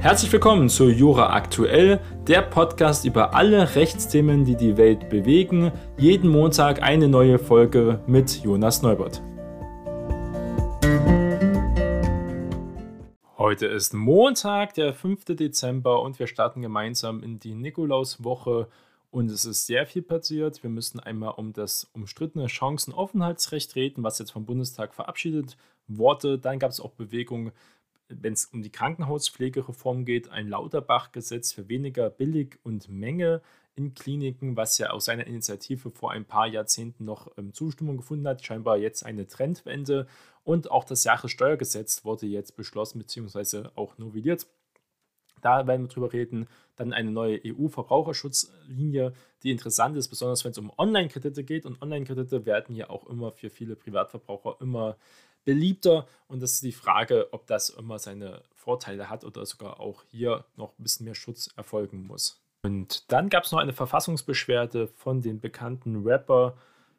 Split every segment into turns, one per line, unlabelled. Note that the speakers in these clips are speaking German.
Herzlich willkommen zu Jura Aktuell, der Podcast über alle Rechtsthemen, die die Welt bewegen. Jeden Montag eine neue Folge mit Jonas Neubert. Heute ist Montag, der 5. Dezember und wir starten gemeinsam in die Nikolauswoche und es ist sehr viel passiert. Wir müssen einmal um das umstrittene Chancenaufenthaltsrecht reden, was jetzt vom Bundestag verabschiedet wurde. Dann gab es auch Bewegungen wenn es um die Krankenhauspflegereform geht, ein Lauterbach-Gesetz für weniger Billig und Menge in Kliniken, was ja aus seiner Initiative vor ein paar Jahrzehnten noch ähm, Zustimmung gefunden hat, scheinbar jetzt eine Trendwende. Und auch das Jahressteuergesetz wurde jetzt beschlossen bzw. auch novelliert. Da werden wir drüber reden. Dann eine neue EU-Verbraucherschutzlinie, die interessant ist, besonders wenn es um Online-Kredite geht. Und Online-Kredite werden ja auch immer für viele Privatverbraucher immer beliebter. Und das ist die Frage, ob das immer seine Vorteile hat oder sogar auch hier noch ein bisschen mehr Schutz erfolgen muss. Und dann gab es noch eine Verfassungsbeschwerde von den bekannten Rapper,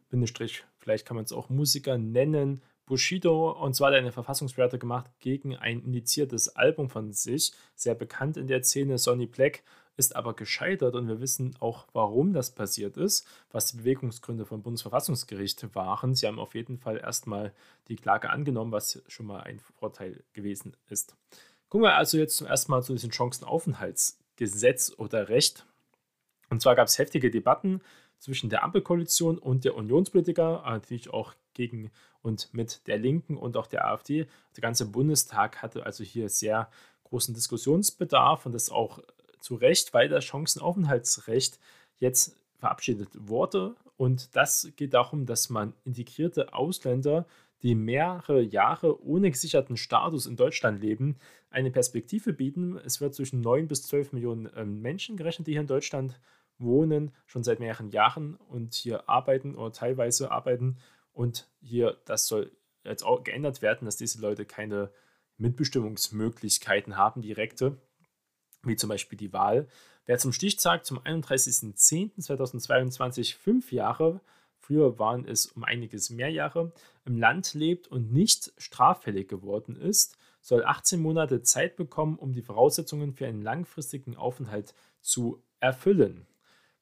Bindestrich, vielleicht kann man es auch Musiker nennen, Bushido. Und zwar hat er eine Verfassungsbeschwerde gemacht gegen ein indiziertes Album von sich, sehr bekannt in der Szene, Sonny Black ist aber gescheitert und wir wissen auch, warum das passiert ist, was die Bewegungsgründe vom Bundesverfassungsgericht waren. Sie haben auf jeden Fall erstmal die Klage angenommen, was schon mal ein Vorteil gewesen ist. Gucken wir also jetzt zum ersten Mal zu diesem Chancenaufenthaltsgesetz oder Recht. Und zwar gab es heftige Debatten zwischen der Ampelkoalition und der Unionspolitiker, natürlich auch gegen und mit der Linken und auch der AfD. Der ganze Bundestag hatte also hier sehr großen Diskussionsbedarf und das auch zu Recht, weil das Chancenaufenthaltsrecht jetzt verabschiedet wurde. Und das geht darum, dass man integrierte Ausländer, die mehrere Jahre ohne gesicherten Status in Deutschland leben, eine Perspektive bieten. Es wird zwischen 9 bis 12 Millionen ähm, Menschen gerechnet, die hier in Deutschland wohnen, schon seit mehreren Jahren und hier arbeiten oder teilweise arbeiten. Und hier, das soll jetzt auch geändert werden, dass diese Leute keine Mitbestimmungsmöglichkeiten haben, direkte wie zum Beispiel die Wahl. Wer zum Stichtag zum 31.10.2022 fünf Jahre, früher waren es um einiges mehr Jahre, im Land lebt und nicht straffällig geworden ist, soll 18 Monate Zeit bekommen, um die Voraussetzungen für einen langfristigen Aufenthalt zu erfüllen.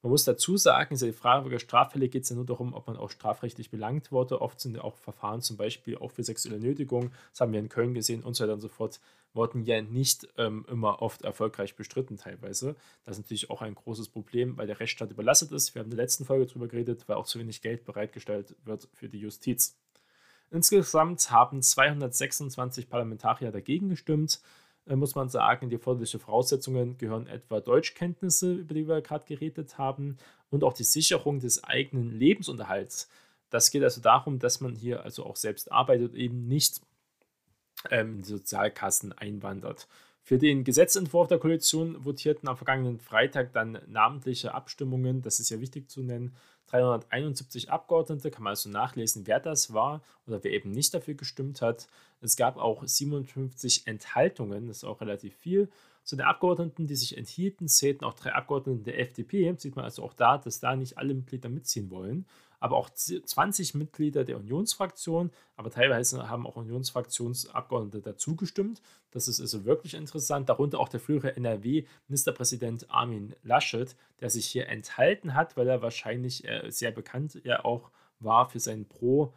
Man muss dazu sagen, der Frage der Straffälle geht es ja nur darum, ob man auch strafrechtlich belangt wurde. Oft sind ja auch Verfahren zum Beispiel auch für sexuelle Nötigung, das haben wir in Köln gesehen und so weiter und so fort, wurden ja nicht ähm, immer oft erfolgreich bestritten teilweise. Das ist natürlich auch ein großes Problem, weil der Rechtsstaat überlastet ist. Wir haben in der letzten Folge darüber geredet, weil auch zu wenig Geld bereitgestellt wird für die Justiz. Insgesamt haben 226 Parlamentarier dagegen gestimmt, muss man sagen. Die erforderlichen Voraussetzungen gehören etwa Deutschkenntnisse, über die wir gerade geredet haben, und auch die Sicherung des eigenen Lebensunterhalts. Das geht also darum, dass man hier also auch selbst arbeitet, eben nicht ähm, in die Sozialkassen einwandert. Für den Gesetzentwurf der Koalition votierten am vergangenen Freitag dann namentliche Abstimmungen, das ist ja wichtig zu nennen, 371 Abgeordnete, kann man also nachlesen, wer das war oder wer eben nicht dafür gestimmt hat. Es gab auch 57 Enthaltungen, das ist auch relativ viel. Zu den Abgeordneten, die sich enthielten, zählten auch drei Abgeordnete der FDP. Sieht man also auch da, dass da nicht alle Mitglieder mitziehen wollen aber auch 20 Mitglieder der Unionsfraktion, aber teilweise haben auch Unionsfraktionsabgeordnete dazugestimmt. Das ist also wirklich interessant. Darunter auch der frühere NRW-Ministerpräsident Armin Laschet, der sich hier enthalten hat, weil er wahrscheinlich äh, sehr bekannt ja auch war für seinen Pro-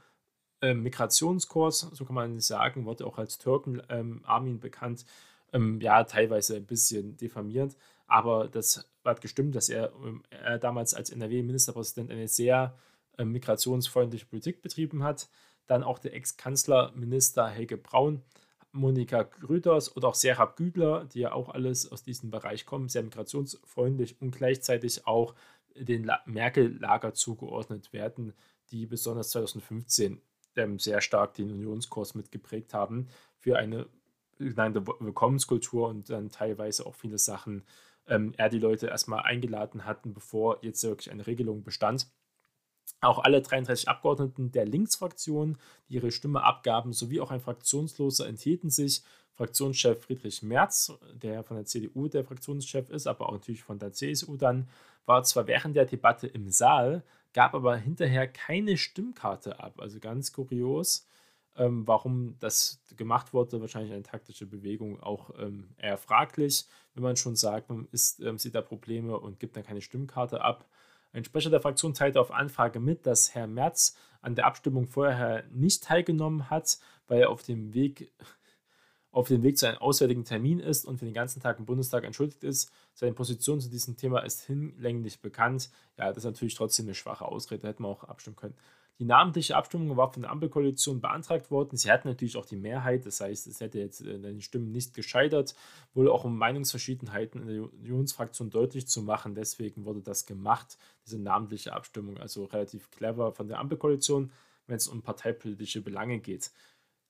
Migrationskurs, so kann man sagen, wurde auch als Türken ähm, Armin bekannt, ähm, ja, teilweise ein bisschen diffamierend, aber das hat gestimmt, dass er, ähm, er damals als NRW-Ministerpräsident eine sehr äh, migrationsfreundliche Politik betrieben hat. Dann auch der Ex-Kanzlerminister Helge Braun, Monika Grüters oder auch Serap Güdler, die ja auch alles aus diesem Bereich kommen, sehr migrationsfreundlich und gleichzeitig auch den Merkel-Lager zugeordnet werden, die besonders 2015 ähm, sehr stark den Unionskurs mitgeprägt haben für eine genannte Willkommenskultur und dann teilweise auch viele Sachen ähm, er die Leute erstmal eingeladen hatten, bevor jetzt wirklich eine Regelung bestand. Auch alle 33 Abgeordneten der Linksfraktion, die ihre Stimme abgaben, sowie auch ein Fraktionsloser enthielten sich. Fraktionschef Friedrich Merz, der von der CDU der Fraktionschef ist, aber auch natürlich von der CSU dann, war zwar während der Debatte im Saal, gab aber hinterher keine Stimmkarte ab. Also ganz kurios. Ähm, warum das gemacht wurde, wahrscheinlich eine taktische Bewegung, auch ähm, eher fraglich, wenn man schon sagt, man ist, ähm, sieht da Probleme und gibt dann keine Stimmkarte ab. Ein Sprecher der Fraktion teilte auf Anfrage mit, dass Herr Merz an der Abstimmung vorher nicht teilgenommen hat, weil er auf dem Weg auf dem Weg zu einem auswärtigen Termin ist und für den ganzen Tag im Bundestag entschuldigt ist. Seine Position zu diesem Thema ist hinlänglich bekannt. Ja, das ist natürlich trotzdem eine schwache Ausrede, da hätten wir auch abstimmen können. Die namentliche Abstimmung war von der Ampelkoalition beantragt worden. Sie hatten natürlich auch die Mehrheit, das heißt, es hätte jetzt in den Stimmen nicht gescheitert, wohl auch um Meinungsverschiedenheiten in der Unionsfraktion deutlich zu machen. Deswegen wurde das gemacht, diese namentliche Abstimmung. Also relativ clever von der Ampelkoalition, wenn es um parteipolitische Belange geht.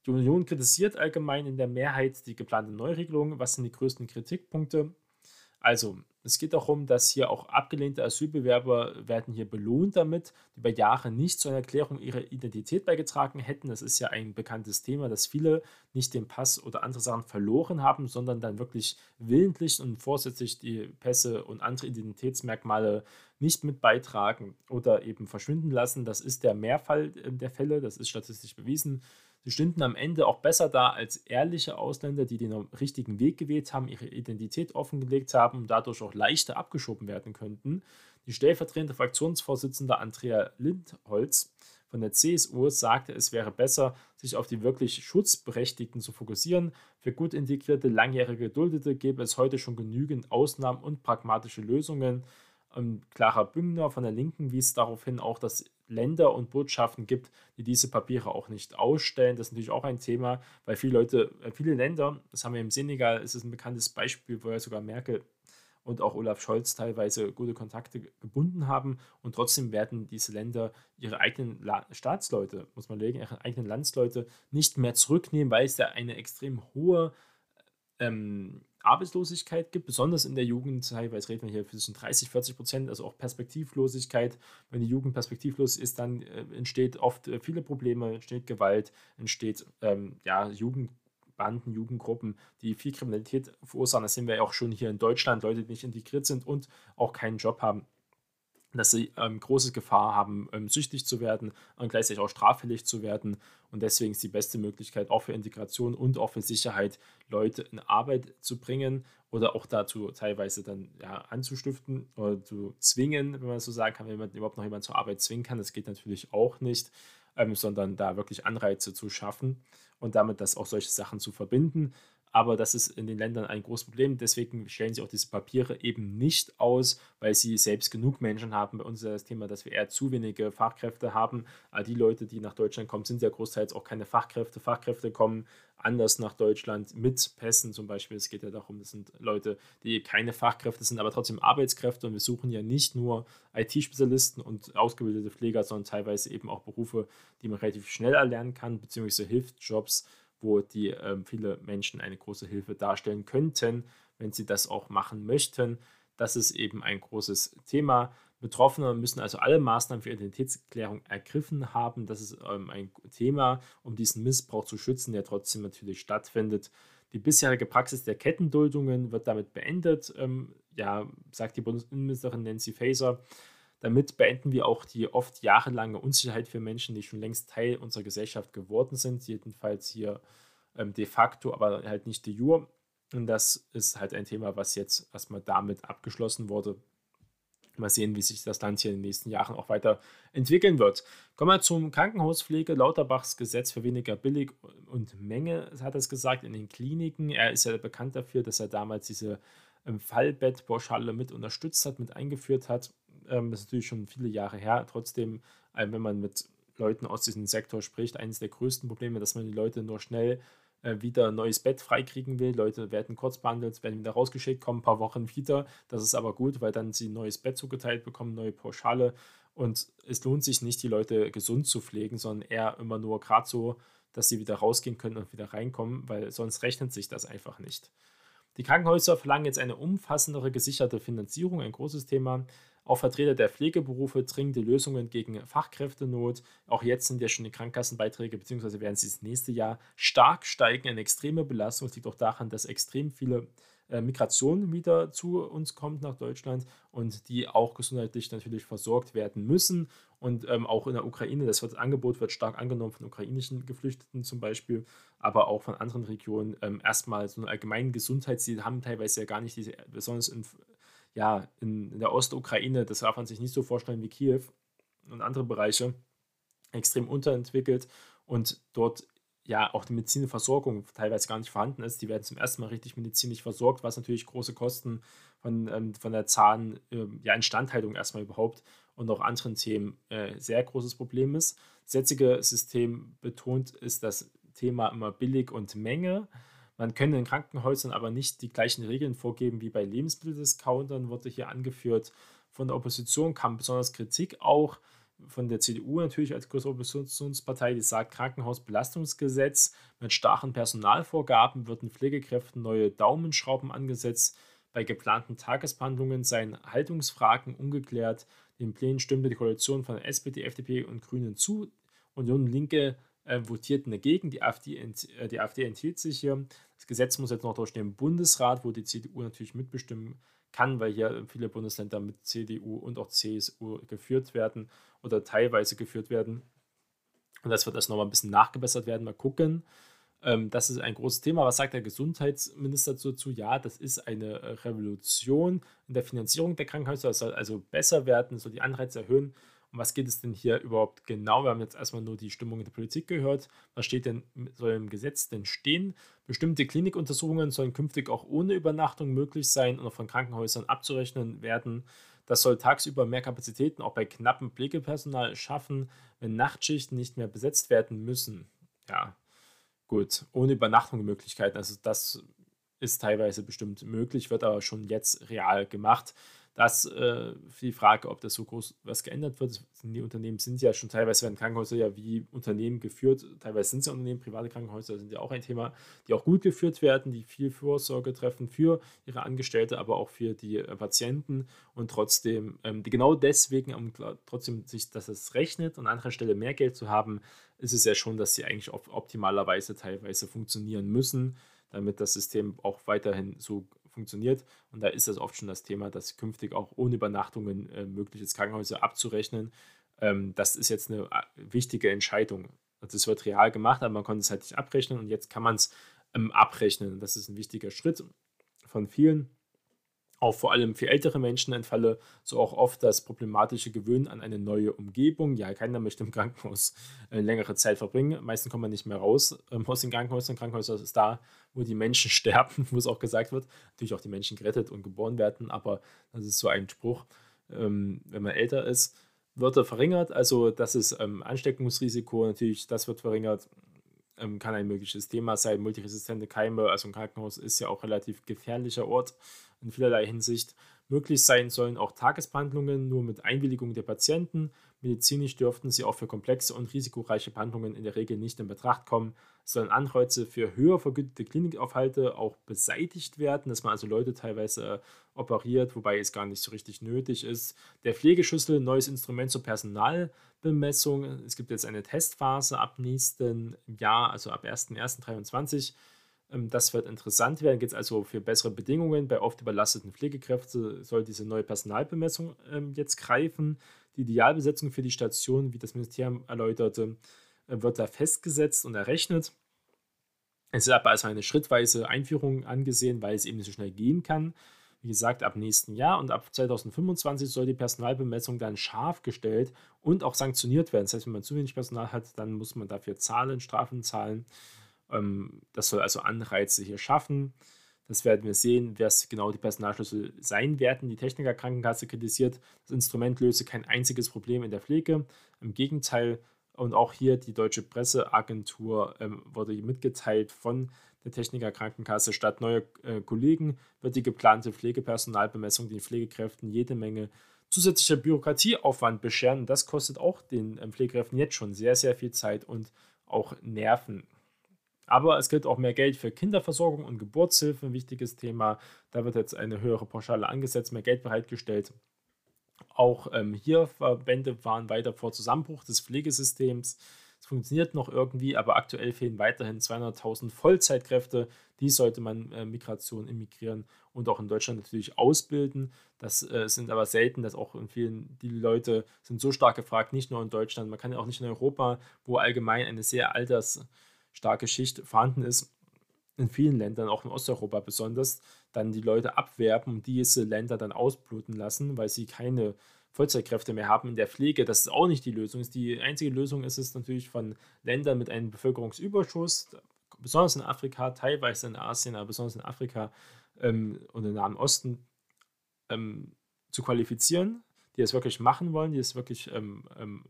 Die Union kritisiert allgemein in der Mehrheit die geplante Neuregelung. Was sind die größten Kritikpunkte? Also, es geht darum, dass hier auch abgelehnte Asylbewerber werden hier belohnt damit, die über Jahre nicht zur Erklärung ihrer Identität beigetragen hätten. Das ist ja ein bekanntes Thema, dass viele nicht den Pass oder andere Sachen verloren haben, sondern dann wirklich willentlich und vorsätzlich die Pässe und andere Identitätsmerkmale nicht mit beitragen oder eben verschwinden lassen. Das ist der Mehrfall äh, der Fälle, das ist statistisch bewiesen. Sie stünden am Ende auch besser da als ehrliche Ausländer, die den richtigen Weg gewählt haben, ihre Identität offengelegt haben und dadurch auch leichter abgeschoben werden könnten. Die stellvertretende Fraktionsvorsitzende Andrea Lindholz von der CSU sagte, es wäre besser, sich auf die wirklich Schutzberechtigten zu fokussieren. Für gut integrierte, langjährige Geduldete gäbe es heute schon genügend Ausnahmen und pragmatische Lösungen. Und Clara Büngner von der Linken wies darauf hin, auch dass Länder und Botschaften gibt, die diese Papiere auch nicht ausstellen. Das ist natürlich auch ein Thema, weil viele Leute, äh, viele Länder, das haben wir im Senegal, ist es ein bekanntes Beispiel, wo ja sogar Merkel und auch Olaf Scholz teilweise gute Kontakte gebunden haben und trotzdem werden diese Länder ihre eigenen La Staatsleute, muss man legen, ihre eigenen Landsleute nicht mehr zurücknehmen, weil es da eine extrem hohe ähm, Arbeitslosigkeit gibt, besonders in der Jugend, teilweise reden wir hier zwischen 30, 40 Prozent, also auch Perspektivlosigkeit. Wenn die Jugend perspektivlos ist, dann äh, entsteht oft äh, viele Probleme, entsteht Gewalt, entsteht ähm, ja, Jugendbanden, Jugendgruppen, die viel Kriminalität verursachen. Das sehen wir ja auch schon hier in Deutschland, Leute, die nicht integriert sind und auch keinen Job haben dass sie ähm, große Gefahr haben, ähm, süchtig zu werden und gleichzeitig auch straffällig zu werden. Und deswegen ist die beste Möglichkeit auch für Integration und auch für Sicherheit, Leute in Arbeit zu bringen oder auch dazu teilweise dann ja, anzustiften oder zu zwingen, wenn man so sagen kann, wenn man überhaupt noch jemanden zur Arbeit zwingen kann. Das geht natürlich auch nicht, ähm, sondern da wirklich Anreize zu schaffen und damit das auch solche Sachen zu verbinden. Aber das ist in den Ländern ein großes Problem. Deswegen stellen sie auch diese Papiere eben nicht aus, weil sie selbst genug Menschen haben. Bei uns ist das Thema, dass wir eher zu wenige Fachkräfte haben. Aber die Leute, die nach Deutschland kommen, sind ja großteils auch keine Fachkräfte. Fachkräfte kommen anders nach Deutschland mit Pässen zum Beispiel. Es geht ja darum, das sind Leute, die keine Fachkräfte sind, aber trotzdem Arbeitskräfte. Und wir suchen ja nicht nur IT-Spezialisten und ausgebildete Pfleger, sondern teilweise eben auch Berufe, die man relativ schnell erlernen kann, beziehungsweise Hilfsjobs wo die ähm, viele Menschen eine große Hilfe darstellen könnten, wenn sie das auch machen möchten. Das ist eben ein großes Thema. Betroffene müssen also alle Maßnahmen für Identitätsklärung ergriffen haben. Das ist ähm, ein Thema, um diesen Missbrauch zu schützen, der trotzdem natürlich stattfindet. Die bisherige Praxis der Kettenduldungen wird damit beendet, ähm, ja, sagt die Bundesinnenministerin Nancy Faeser. Damit beenden wir auch die oft jahrelange Unsicherheit für Menschen, die schon längst Teil unserer Gesellschaft geworden sind, jedenfalls hier ähm, de facto, aber halt nicht de jure. Und das ist halt ein Thema, was jetzt erstmal damit abgeschlossen wurde. Mal sehen, wie sich das Land hier in den nächsten Jahren auch weiter entwickeln wird. Kommen wir zum Krankenhauspflege. Lauterbachs Gesetz für weniger Billig und Menge, hat es gesagt, in den Kliniken. Er ist ja bekannt dafür, dass er damals diese Fallbettpauschale mit unterstützt hat, mit eingeführt hat. Ähm, das ist natürlich schon viele Jahre her. Trotzdem, äh, wenn man mit Leuten aus diesem Sektor spricht, eines der größten Probleme, dass man die Leute nur schnell äh, wieder ein neues Bett freikriegen will. Leute werden kurz behandelt, werden wieder rausgeschickt, kommen ein paar Wochen wieder. Das ist aber gut, weil dann sie ein neues Bett zugeteilt bekommen, neue Pauschale. Und es lohnt sich nicht, die Leute gesund zu pflegen, sondern eher immer nur gerade so, dass sie wieder rausgehen können und wieder reinkommen, weil sonst rechnet sich das einfach nicht. Die Krankenhäuser verlangen jetzt eine umfassendere gesicherte Finanzierung, ein großes Thema. Auch Vertreter der Pflegeberufe dringende Lösungen gegen Fachkräftenot. Auch jetzt sind ja schon die Krankenkassenbeiträge, beziehungsweise werden sie das nächste Jahr stark steigen. Eine extreme Belastung. Es liegt auch daran, dass extrem viele Migration wieder zu uns kommt nach Deutschland und die auch gesundheitlich natürlich versorgt werden müssen. Und ähm, auch in der Ukraine, das wird, Angebot wird stark angenommen von ukrainischen Geflüchteten zum Beispiel, aber auch von anderen Regionen. Ähm, erstmal so eine allgemeine Gesundheit, die haben teilweise ja gar nicht diese, besonders in, ja, in, in der Ostukraine, das darf man sich nicht so vorstellen wie Kiew und andere Bereiche, extrem unterentwickelt und dort ja auch die medizinische Versorgung teilweise gar nicht vorhanden ist. Die werden zum ersten Mal richtig medizinisch versorgt, was natürlich große Kosten von, ähm, von der Zahn, ähm, ja, Instandhaltung erstmal überhaupt und auch anderen Themen äh, sehr großes Problem ist. Das jetzige System betont ist das Thema immer billig und Menge. Man könne in Krankenhäusern aber nicht die gleichen Regeln vorgeben wie bei Lebensmitteldiscountern, wurde hier angeführt. Von der Opposition kam besonders Kritik auch von der CDU natürlich als größte Oppositionspartei, die sagt, Krankenhausbelastungsgesetz mit starken Personalvorgaben würden Pflegekräften neue Daumenschrauben angesetzt. Bei geplanten Tagesbehandlungen seien Haltungsfragen ungeklärt. Den Plänen stimmte die Koalition von SPD, FDP und Grünen zu. Union Linke äh, votierten dagegen. Die AfD, ent, äh, die AfD enthielt sich hier. Das Gesetz muss jetzt noch durch den Bundesrat, wo die CDU natürlich mitbestimmen kann, weil hier viele Bundesländer mit CDU und auch CSU geführt werden oder teilweise geführt werden. Und das wird erst nochmal ein bisschen nachgebessert werden. Mal gucken. Ähm, das ist ein großes Thema. Was sagt der Gesundheitsminister dazu? Ja, das ist eine Revolution in der Finanzierung der Krankenhäuser. Es soll also besser werden, soll die Anreize erhöhen. Um was geht es denn hier überhaupt genau? Wir haben jetzt erstmal nur die Stimmung in der Politik gehört. Was steht denn, soll im Gesetz denn stehen? Bestimmte Klinikuntersuchungen sollen künftig auch ohne Übernachtung möglich sein und von Krankenhäusern abzurechnen werden. Das soll tagsüber mehr Kapazitäten auch bei knappem Pflegepersonal schaffen, wenn Nachtschichten nicht mehr besetzt werden müssen. Ja, gut, ohne Übernachtungsmöglichkeiten. Also das ist teilweise bestimmt möglich, wird aber schon jetzt real gemacht. Das äh, die Frage, ob das so groß was geändert wird. Die Unternehmen sind ja schon teilweise werden Krankenhäuser ja wie Unternehmen geführt. Teilweise sind sie Unternehmen, private Krankenhäuser sind ja auch ein Thema, die auch gut geführt werden, die viel Vorsorge treffen für ihre Angestellte, aber auch für die äh, Patienten und trotzdem, ähm, die genau deswegen, um trotzdem sich, dass es rechnet und an anderer Stelle mehr Geld zu haben, ist es ja schon, dass sie eigentlich auf optimalerweise teilweise funktionieren müssen, damit das System auch weiterhin so funktioniert. Und da ist das oft schon das Thema, dass künftig auch ohne Übernachtungen äh, möglich ist, Krankenhäuser abzurechnen. Ähm, das ist jetzt eine äh, wichtige Entscheidung. Es wird real gemacht, aber man konnte es halt nicht abrechnen und jetzt kann man es ähm, abrechnen. Das ist ein wichtiger Schritt von vielen auch vor allem für ältere Menschen entfalle so auch oft das problematische Gewöhnen an eine neue Umgebung. Ja, keiner möchte im Krankenhaus äh, längere Zeit verbringen. Meistens kommt man nicht mehr raus ähm, aus den Krankenhäusern. Krankenhäuser ist da, wo die Menschen sterben, wo es auch gesagt wird. Natürlich auch die Menschen gerettet und geboren werden, aber das ist so ein Spruch. Ähm, wenn man älter ist, wird er verringert. Also das ist ähm, Ansteckungsrisiko natürlich, das wird verringert ähm, kann ein mögliches Thema sein. Multiresistente Keime, also ein Krankenhaus ist ja auch relativ gefährlicher Ort in vielerlei Hinsicht. Möglich sein sollen auch Tagesbehandlungen nur mit Einwilligung der Patienten. Medizinisch dürften sie auch für komplexe und risikoreiche Behandlungen in der Regel nicht in Betracht kommen. Sollen Anreize für höher vergütete Klinikaufhalte auch beseitigt werden, dass man also Leute teilweise äh, operiert, wobei es gar nicht so richtig nötig ist. Der Pflegeschlüssel, neues Instrument zur Personalbemessung. Es gibt jetzt eine Testphase ab nächsten Jahr, also ab 1.1.2023. Ähm, das wird interessant werden. Geht es also für bessere Bedingungen bei oft überlasteten Pflegekräften, soll diese neue Personalbemessung ähm, jetzt greifen. Die Idealbesetzung für die Station, wie das Ministerium erläuterte, äh, wird da festgesetzt und errechnet. Es ist aber als eine schrittweise Einführung angesehen, weil es eben nicht so schnell gehen kann. Wie gesagt, ab nächsten Jahr und ab 2025 soll die Personalbemessung dann scharf gestellt und auch sanktioniert werden. Das heißt, wenn man zu wenig Personal hat, dann muss man dafür zahlen, Strafen zahlen. Ähm, das soll also Anreize hier schaffen. Das werden wir sehen, wer es genau die Personalschlüssel sein werden. Die Techniker Krankenkasse kritisiert, das Instrument löse kein einziges Problem in der Pflege. Im Gegenteil, und auch hier die Deutsche Presseagentur ähm, wurde mitgeteilt von der Techniker Krankenkasse. Statt neuer äh, Kollegen wird die geplante Pflegepersonalbemessung den Pflegekräften jede Menge zusätzlicher Bürokratieaufwand bescheren. Das kostet auch den ähm, Pflegekräften jetzt schon sehr, sehr viel Zeit und auch Nerven. Aber es gilt auch mehr Geld für Kinderversorgung und Geburtshilfe, ein wichtiges Thema. Da wird jetzt eine höhere Pauschale angesetzt, mehr Geld bereitgestellt. Auch ähm, hier Verbände waren weiter vor Zusammenbruch des Pflegesystems. Es funktioniert noch irgendwie, aber aktuell fehlen weiterhin 200.000 Vollzeitkräfte. Die sollte man äh, Migration, immigrieren und auch in Deutschland natürlich ausbilden. Das äh, sind aber selten, dass auch in vielen, die Leute sind so stark gefragt, nicht nur in Deutschland, man kann ja auch nicht in Europa, wo allgemein eine sehr altersstarke Schicht vorhanden ist, in vielen Ländern, auch in Osteuropa besonders, dann die Leute abwerben und diese Länder dann ausbluten lassen, weil sie keine Vollzeitkräfte mehr haben in der Pflege. Das ist auch nicht die Lösung. Die einzige Lösung ist es natürlich von Ländern mit einem Bevölkerungsüberschuss, besonders in Afrika, teilweise in Asien, aber besonders in Afrika ähm, und im Nahen Osten, ähm, zu qualifizieren, die es wirklich machen wollen, die es wirklich ähm, ähm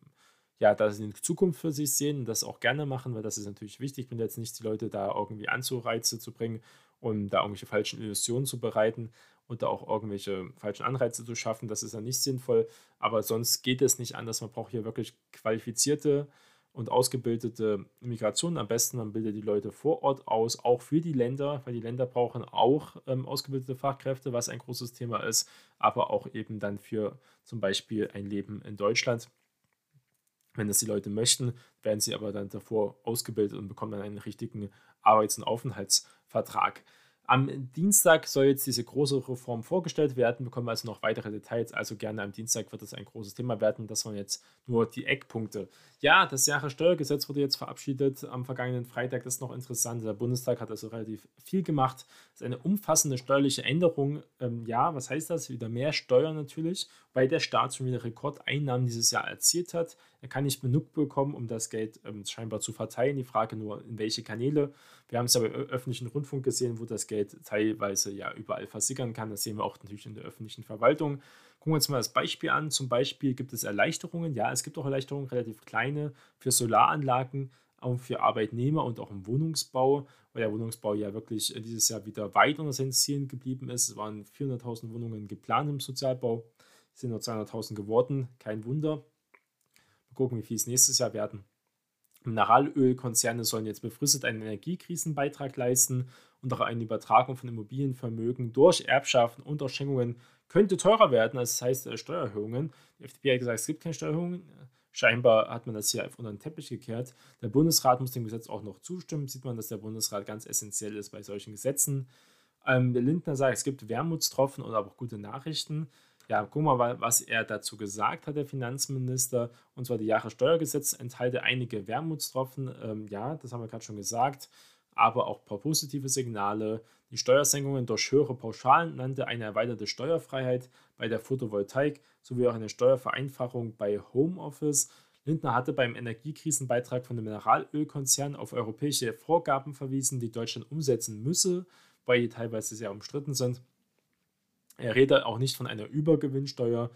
ja, da sie eine Zukunft für sich sehen und das auch gerne machen, weil das ist natürlich wichtig. Ich bin jetzt nicht die Leute da irgendwie Anzureize zu bringen und da irgendwelche falschen Illusionen zu bereiten und da auch irgendwelche falschen Anreize zu schaffen. Das ist ja nicht sinnvoll. Aber sonst geht es nicht anders. Man braucht hier wirklich qualifizierte und ausgebildete Migration. Am besten, man bildet die Leute vor Ort aus, auch für die Länder, weil die Länder brauchen auch ähm, ausgebildete Fachkräfte, was ein großes Thema ist, aber auch eben dann für zum Beispiel ein Leben in Deutschland. Wenn das die Leute möchten, werden sie aber dann davor ausgebildet und bekommen dann einen richtigen Arbeits- und Aufenthaltsvertrag. Am Dienstag soll jetzt diese große Reform vorgestellt werden, bekommen also noch weitere Details. Also gerne am Dienstag wird das ein großes Thema werden. Das waren jetzt nur die Eckpunkte. Ja, das Jahressteuergesetz wurde jetzt verabschiedet am vergangenen Freitag. Das ist noch interessant. Der Bundestag hat also relativ viel gemacht. Das ist eine umfassende steuerliche Änderung. Ähm, ja, was heißt das? Wieder mehr Steuern natürlich, weil der Staat schon wieder Rekordeinnahmen dieses Jahr erzielt hat. Er kann nicht genug bekommen, um das Geld ähm, scheinbar zu verteilen. Die Frage nur, in welche Kanäle. Wir haben es aber im öffentlichen Rundfunk gesehen, wo das Geld teilweise ja überall versickern kann. Das sehen wir auch natürlich in der öffentlichen Verwaltung. Gucken wir uns mal das Beispiel an. Zum Beispiel gibt es Erleichterungen. Ja, es gibt auch Erleichterungen, relativ kleine, für Solaranlagen, auch für Arbeitnehmer und auch im Wohnungsbau, weil der Wohnungsbau ja wirklich dieses Jahr wieder weit unter seinen Zielen geblieben ist. Es waren 400.000 Wohnungen geplant im Sozialbau, sind nur 200.000 geworden, kein Wunder. Mal gucken, wie viel es nächstes Jahr werden. Mineralölkonzerne sollen jetzt befristet einen Energiekrisenbeitrag leisten und auch eine Übertragung von Immobilienvermögen durch Erbschaften und durch Schenkungen könnte teurer werden, als das heißt äh, Steuererhöhungen. Die FDP hat gesagt, es gibt keine Steuererhöhungen. Scheinbar hat man das hier einfach unter den Teppich gekehrt. Der Bundesrat muss dem Gesetz auch noch zustimmen. Sieht man, dass der Bundesrat ganz essentiell ist bei solchen Gesetzen. Ähm, der Lindner sagt, es gibt Wermutstropfen und aber auch gute Nachrichten. Ja, guck mal, was er dazu gesagt hat, der Finanzminister. Und zwar die Jahressteuergesetz enthalte einige Wermutstropfen. Ähm, ja, das haben wir gerade schon gesagt aber auch ein paar positive Signale. Die Steuersenkungen durch höhere Pauschalen nannte eine erweiterte Steuerfreiheit bei der Photovoltaik sowie auch eine Steuervereinfachung bei Homeoffice. Lindner hatte beim Energiekrisenbeitrag von dem Mineralölkonzern auf europäische Vorgaben verwiesen, die Deutschland umsetzen müsse, weil die teilweise sehr umstritten sind. Er redet auch nicht von einer Übergewinnsteuer,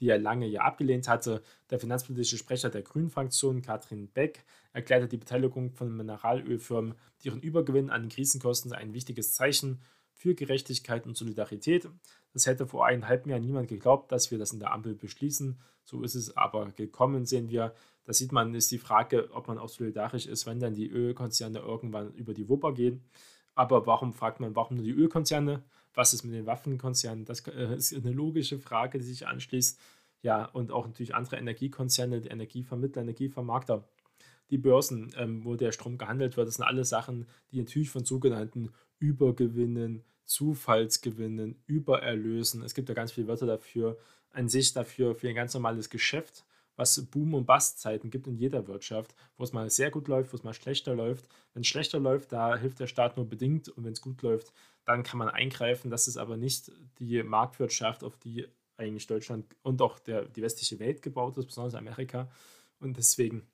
die er lange ja abgelehnt hatte. Der finanzpolitische Sprecher der Grünen-Fraktion, Katrin Beck, erklärte die Beteiligung von Mineralölfirmen, deren Übergewinn an Krisenkosten ein wichtiges Zeichen für Gerechtigkeit und Solidarität. Das hätte vor einem halben Jahr niemand geglaubt, dass wir das in der Ampel beschließen. So ist es aber gekommen, sehen wir. Da sieht man, ist die Frage, ob man auch solidarisch ist, wenn dann die Ölkonzerne irgendwann über die Wupper gehen. Aber warum fragt man, warum nur die Ölkonzerne? Was ist mit den Waffenkonzernen? Das äh, ist eine logische Frage, die sich anschließt. Ja, und auch natürlich andere Energiekonzerne, die Energievermittler, Energievermarkter, die Börsen, ähm, wo der Strom gehandelt wird. Das sind alle Sachen, die natürlich von sogenannten Übergewinnen, Zufallsgewinnen, Übererlösen, es gibt ja ganz viele Wörter dafür, an sich dafür für ein ganz normales Geschäft was Boom- und Bust-Zeiten gibt in jeder Wirtschaft, wo es mal sehr gut läuft, wo es mal schlechter läuft. Wenn es schlechter läuft, da hilft der Staat nur bedingt und wenn es gut läuft, dann kann man eingreifen. Das ist aber nicht die Marktwirtschaft, auf die eigentlich Deutschland und auch der, die westliche Welt gebaut ist, besonders Amerika. Und deswegen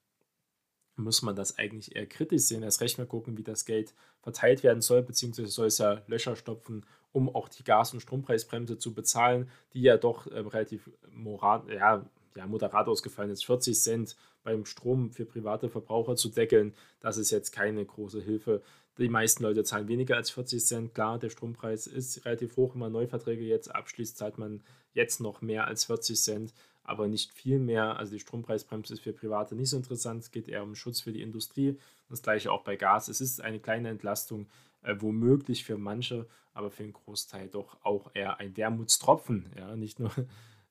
muss man das eigentlich eher kritisch sehen. Erst recht mal gucken, wie das Geld verteilt werden soll, beziehungsweise soll es ja Löcher stopfen, um auch die Gas- und Strompreisbremse zu bezahlen, die ja doch äh, relativ moral, ja, ja, moderat ausgefallen ist, 40 Cent beim Strom für private Verbraucher zu deckeln, das ist jetzt keine große Hilfe. Die meisten Leute zahlen weniger als 40 Cent. Klar, der Strompreis ist relativ hoch. Wenn man Neuverträge jetzt abschließt, zahlt man jetzt noch mehr als 40 Cent, aber nicht viel mehr. Also die Strompreisbremse ist für Private nicht so interessant. Es geht eher um Schutz für die Industrie. Das gleiche auch bei Gas. Es ist eine kleine Entlastung, äh, womöglich für manche, aber für einen Großteil doch auch eher ein Wermutstropfen. Ja, nicht nur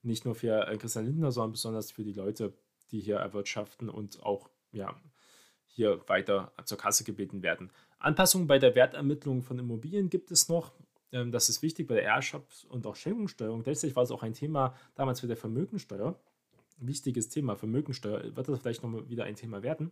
nicht nur für äh, Christian Lindner, sondern besonders für die Leute, die hier erwirtschaften und auch ja, hier weiter zur Kasse gebeten werden. Anpassungen bei der Wertermittlung von Immobilien gibt es noch. Ähm, das ist wichtig bei der Erbschafts- und auch Schenkungssteuerung. Letztlich war es auch ein Thema damals für der Vermögensteuer. Wichtiges Thema, Vermögensteuer. Wird das vielleicht nochmal wieder ein Thema werden?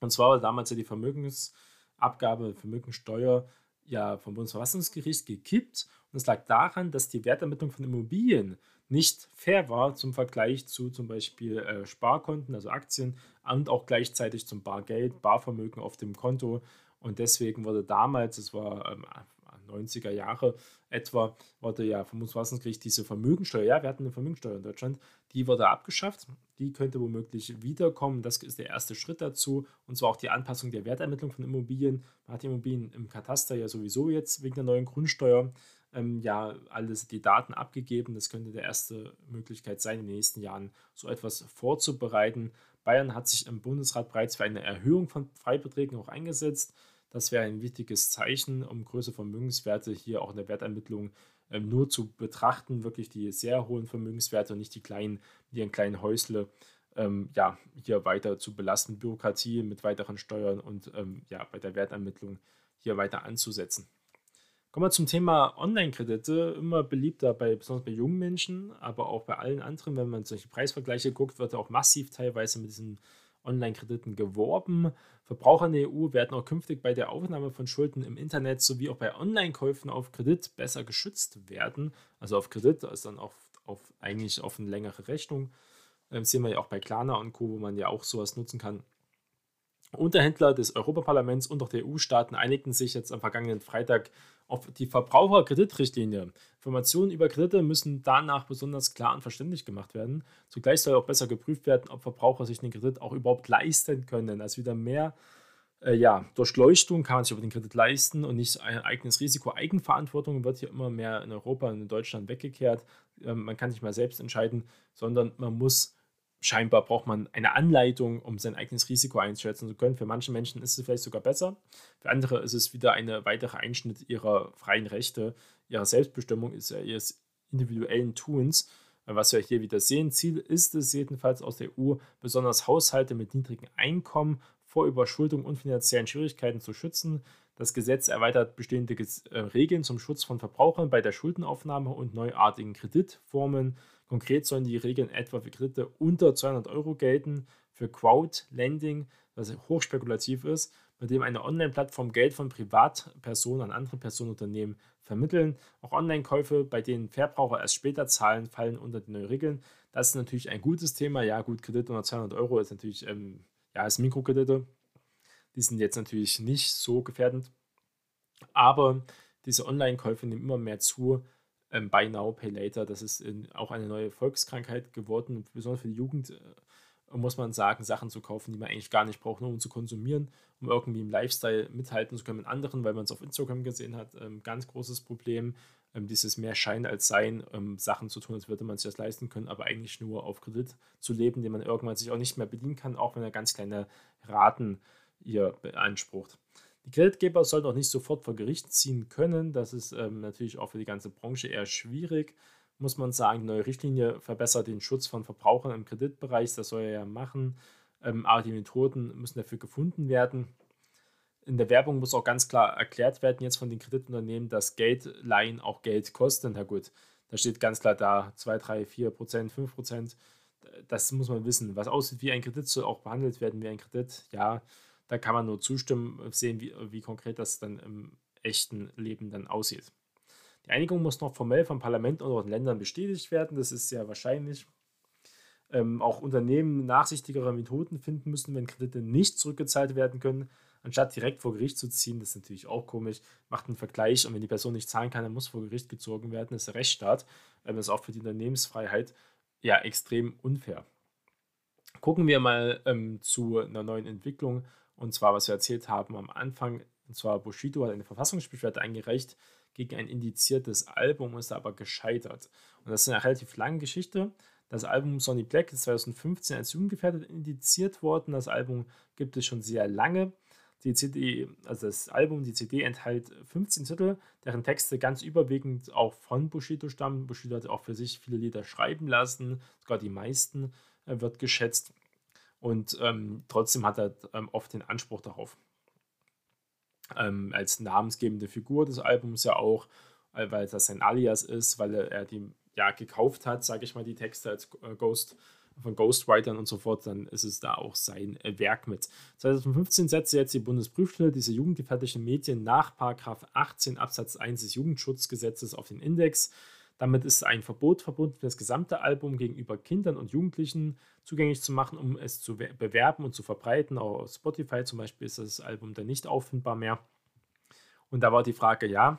Und zwar war damals ja die Vermögensabgabe, Vermögensteuer ja vom Bundesverfassungsgericht gekippt. Und es lag daran, dass die Wertermittlung von Immobilien nicht fair war zum Vergleich zu zum Beispiel äh, Sparkonten, also Aktien und auch gleichzeitig zum Bargeld, Barvermögen auf dem Konto. Und deswegen wurde damals, es war ähm, 90er Jahre etwa, wurde ja vom Bundesverfassungsgericht diese Vermögensteuer, ja, wir hatten eine Vermögensteuer in Deutschland, die wurde abgeschafft. Die könnte womöglich wiederkommen. Das ist der erste Schritt dazu. Und zwar auch die Anpassung der Wertermittlung von Immobilien. Man hat Immobilien im Kataster ja sowieso jetzt wegen der neuen Grundsteuer ähm, ja alles die Daten abgegeben. Das könnte der erste Möglichkeit sein, in den nächsten Jahren so etwas vorzubereiten. Bayern hat sich im Bundesrat bereits für eine Erhöhung von Freibeträgen auch eingesetzt. Das wäre ein wichtiges Zeichen, um größere Vermögenswerte hier auch in der Wertermittlung ähm, nur zu betrachten, wirklich die sehr hohen Vermögenswerte und nicht die kleinen, die ihren kleinen Häusle ähm, ja, hier weiter zu belasten, Bürokratie mit weiteren Steuern und ähm, ja, bei der Wertermittlung hier weiter anzusetzen. Kommen wir zum Thema Online-Kredite. Immer beliebter bei, besonders bei jungen Menschen, aber auch bei allen anderen. Wenn man solche Preisvergleiche guckt, wird auch massiv teilweise mit diesen Online-Krediten geworben. Verbraucher in der EU werden auch künftig bei der Aufnahme von Schulden im Internet sowie auch bei Online-Käufen auf Kredit besser geschützt werden. Also auf Kredit, ist dann auf, auf eigentlich auf eine längere Rechnung. Das sehen wir ja auch bei Klarna und Co., wo man ja auch sowas nutzen kann. Unterhändler des Europaparlaments und auch der EU-Staaten einigten sich jetzt am vergangenen Freitag auf die Verbraucherkreditrichtlinie. Informationen über Kredite müssen danach besonders klar und verständlich gemacht werden. Zugleich soll auch besser geprüft werden, ob Verbraucher sich den Kredit auch überhaupt leisten können. Also wieder mehr äh, ja, Durchleuchtung kann man sich über den Kredit leisten und nicht ein eigenes Risiko. Eigenverantwortung wird hier immer mehr in Europa und in Deutschland weggekehrt. Ähm, man kann nicht mehr selbst entscheiden, sondern man muss scheinbar braucht man eine Anleitung, um sein eigenes Risiko einschätzen zu können. Für manche Menschen ist es vielleicht sogar besser. Für andere ist es wieder ein weiterer Einschnitt ihrer freien Rechte, ihrer Selbstbestimmung, ihres individuellen Tuns. Was wir hier wieder sehen, Ziel ist es jedenfalls aus der EU, besonders Haushalte mit niedrigem Einkommen vor Überschuldung und finanziellen Schwierigkeiten zu schützen. Das Gesetz erweitert bestehende äh, Regeln zum Schutz von Verbrauchern bei der Schuldenaufnahme und neuartigen Kreditformen. Konkret sollen die Regeln etwa für Kredite unter 200 Euro gelten, für Crowd-Lending, was hochspekulativ ist, bei dem eine Online-Plattform Geld von Privatpersonen an andere Personenunternehmen vermitteln. Auch Online-Käufe, bei denen Verbraucher erst später zahlen, fallen unter die neuen Regeln. Das ist natürlich ein gutes Thema. Ja, gut, Kredit unter 200 Euro ist natürlich, ähm, ja, ist Mikrokredite. Die sind jetzt natürlich nicht so gefährdend. Aber diese Online-Käufe nehmen immer mehr zu ähm, Buy Now, Pay Later, das ist in, auch eine neue Volkskrankheit geworden. Besonders für die Jugend äh, muss man sagen, Sachen zu kaufen, die man eigentlich gar nicht braucht, nur um zu konsumieren, um irgendwie im Lifestyle mithalten zu können mit anderen, weil man es auf Instagram gesehen hat. Ähm, ganz großes Problem, ähm, dieses mehr Schein als Sein, ähm, Sachen zu tun, als würde man sich das leisten können, aber eigentlich nur auf Kredit zu leben, den man irgendwann sich auch nicht mehr bedienen kann, auch wenn er ganz kleine Raten ihr beansprucht. Die Kreditgeber sollten auch nicht sofort vor Gericht ziehen können. Das ist ähm, natürlich auch für die ganze Branche eher schwierig, muss man sagen. Die neue Richtlinie verbessert den Schutz von Verbrauchern im Kreditbereich. Das soll er ja machen. Ähm, aber die Methoden müssen dafür gefunden werden. In der Werbung muss auch ganz klar erklärt werden, jetzt von den Kreditunternehmen, dass Geldleihen auch Geld kosten. Na gut, da steht ganz klar da 2, 3, 4 Prozent, 5 Prozent. Das muss man wissen. Was aussieht wie ein Kredit, soll auch behandelt werden wie ein Kredit. Ja, da kann man nur zustimmen, sehen, wie, wie konkret das dann im echten Leben dann aussieht. Die Einigung muss noch formell vom Parlament und den Ländern bestätigt werden. Das ist sehr wahrscheinlich. Ähm, auch Unternehmen nachsichtigere Methoden finden müssen, wenn Kredite nicht zurückgezahlt werden können, anstatt direkt vor Gericht zu ziehen. Das ist natürlich auch komisch. Macht einen Vergleich und wenn die Person nicht zahlen kann, dann muss vor Gericht gezogen werden. Das ist Rechtsstaat. Ähm, das ist auch für die Unternehmensfreiheit ja extrem unfair. Gucken wir mal ähm, zu einer neuen Entwicklung und zwar, was wir erzählt haben am Anfang, und zwar Bushido hat eine Verfassungsbeschwerde eingereicht gegen ein indiziertes Album, ist aber gescheitert. Und das ist eine relativ lange Geschichte. Das Album Sonny Black ist 2015 als jugendgefährdet indiziert worden. Das Album gibt es schon sehr lange. Die CD, also das Album, die CD enthält 15 Titel, deren Texte ganz überwiegend auch von Bushido stammen. Bushido hat auch für sich viele Lieder schreiben lassen, sogar die meisten, äh, wird geschätzt. Und ähm, trotzdem hat er ähm, oft den Anspruch darauf. Ähm, als namensgebende Figur des Albums ja auch, weil das sein Alias ist, weil er die ja gekauft hat, sage ich mal, die Texte als äh, Ghost von Ghostwritern und so fort, dann ist es da auch sein äh, Werk mit. 2015 setzte jetzt die Bundesprüfstelle diese jugendgefährdlichen Medien nach 18 Absatz 1 des Jugendschutzgesetzes auf den Index. Damit ist ein Verbot verbunden, das gesamte Album gegenüber Kindern und Jugendlichen zugänglich zu machen, um es zu bewerben und zu verbreiten. Auch auf Spotify zum Beispiel ist das Album dann nicht auffindbar mehr. Und da war die Frage, ja,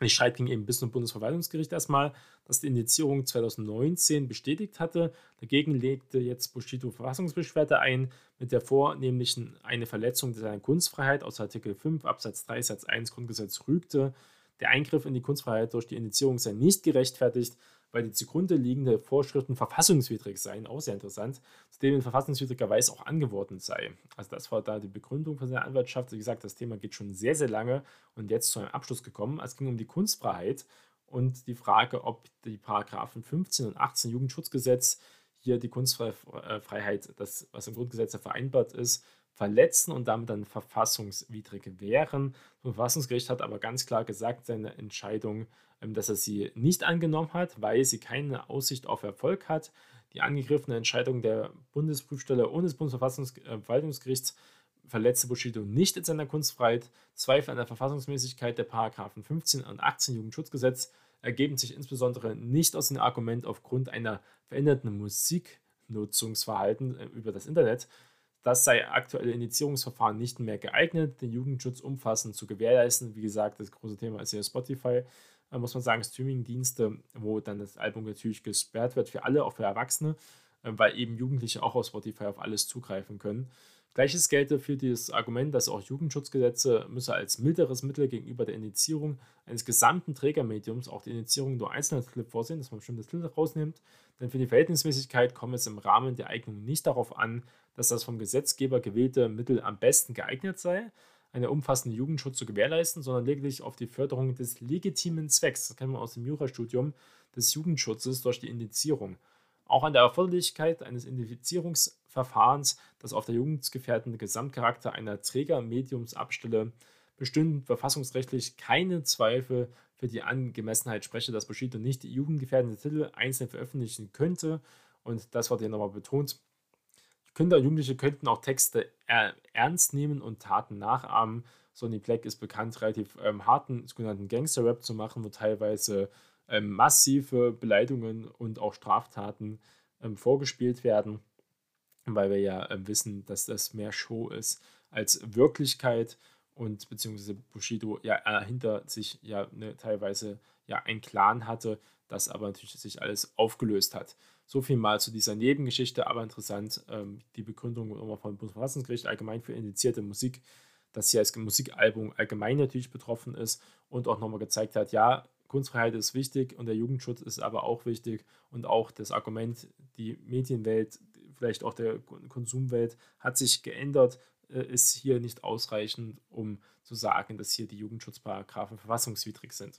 die Streit ging eben bis zum Bundesverwaltungsgericht erstmal, das die Indizierung 2019 bestätigt hatte. Dagegen legte jetzt Bushido Verfassungsbeschwerde ein, mit der vornehmlichen eine Verletzung seiner Kunstfreiheit aus Artikel 5 Absatz 3 Satz 1 Grundgesetz rügte. Der Eingriff in die Kunstfreiheit durch die Indizierung sei nicht gerechtfertigt, weil die zugrunde liegende Vorschriften verfassungswidrig seien, auch sehr interessant, zudem in verfassungswidriger Weise auch angeworden sei. Also das war da die Begründung von seiner Anwaltschaft. Wie gesagt, das Thema geht schon sehr, sehr lange und jetzt zu einem Abschluss gekommen. Es ging um die Kunstfreiheit und die Frage, ob die Paragraphen 15 und 18 Jugendschutzgesetz hier die Kunstfreiheit, das, was im Grundgesetz ja vereinbart ist, verletzen und damit dann verfassungswidrig wären. Das Verfassungsgericht hat aber ganz klar gesagt, seine Entscheidung, ähm, dass er sie nicht angenommen hat, weil sie keine Aussicht auf Erfolg hat. Die angegriffene Entscheidung der Bundesprüfstelle und des Bundesverfassungsgerichts verletzte Bushido nicht in seiner Kunstfreiheit. Zweifel an der Verfassungsmäßigkeit der Paragraphen 15 und 18 Jugendschutzgesetz ergeben sich insbesondere nicht aus dem Argument aufgrund einer veränderten Musiknutzungsverhalten äh, über das Internet, das sei aktuelle Indizierungsverfahren nicht mehr geeignet, den Jugendschutz umfassend zu gewährleisten. Wie gesagt, das große Thema ist ja Spotify. Da muss man sagen, Streaming-Dienste, wo dann das Album natürlich gesperrt wird für alle, auch für Erwachsene, äh, weil eben Jugendliche auch auf Spotify auf alles zugreifen können. Gleiches gelte für das Argument, dass auch Jugendschutzgesetze müsse als milderes Mittel gegenüber der Indizierung eines gesamten Trägermediums auch die Indizierung nur einzelner Titel vorsehen, dass man bestimmte Titel rausnimmt. Denn für die Verhältnismäßigkeit kommt es im Rahmen der Eignung nicht darauf an, dass das vom Gesetzgeber gewählte Mittel am besten geeignet sei, einen umfassenden Jugendschutz zu gewährleisten, sondern lediglich auf die Förderung des legitimen Zwecks, das kennen wir aus dem Jurastudium, des Jugendschutzes durch die Indizierung. Auch an der Erforderlichkeit eines Identifizierungsverfahrens, das auf der jugendgefährdende Gesamtcharakter einer Trägermediumsabstelle bestünden verfassungsrechtlich keine Zweifel für die Angemessenheit spreche, dass Bushido nicht jugendgefährdende Titel einzeln veröffentlichen könnte. Und das wird hier nochmal betont. Kinder und Jugendliche könnten auch Texte ernst nehmen und Taten nachahmen. Sonny Black ist bekannt, relativ ähm, harten sogenannten Gangster-Rap zu machen, wo teilweise ähm, massive Beleidigungen und auch Straftaten ähm, vorgespielt werden, weil wir ja ähm, wissen, dass das mehr Show ist als Wirklichkeit und beziehungsweise Bushido ja äh, hinter sich ja ne, teilweise ja ein Clan hatte, das aber natürlich sich alles aufgelöst hat. So viel mal zu dieser Nebengeschichte, aber interessant, ähm, die Begründung nochmal vom Bundesverfassungsgericht allgemein für indizierte Musik, dass hier als Musikalbum allgemein natürlich betroffen ist und auch nochmal gezeigt hat, ja, Kunstfreiheit ist wichtig und der Jugendschutz ist aber auch wichtig und auch das Argument, die Medienwelt, vielleicht auch der Konsumwelt hat sich geändert, äh, ist hier nicht ausreichend, um zu sagen, dass hier die Jugendschutzparagraphen verfassungswidrig sind.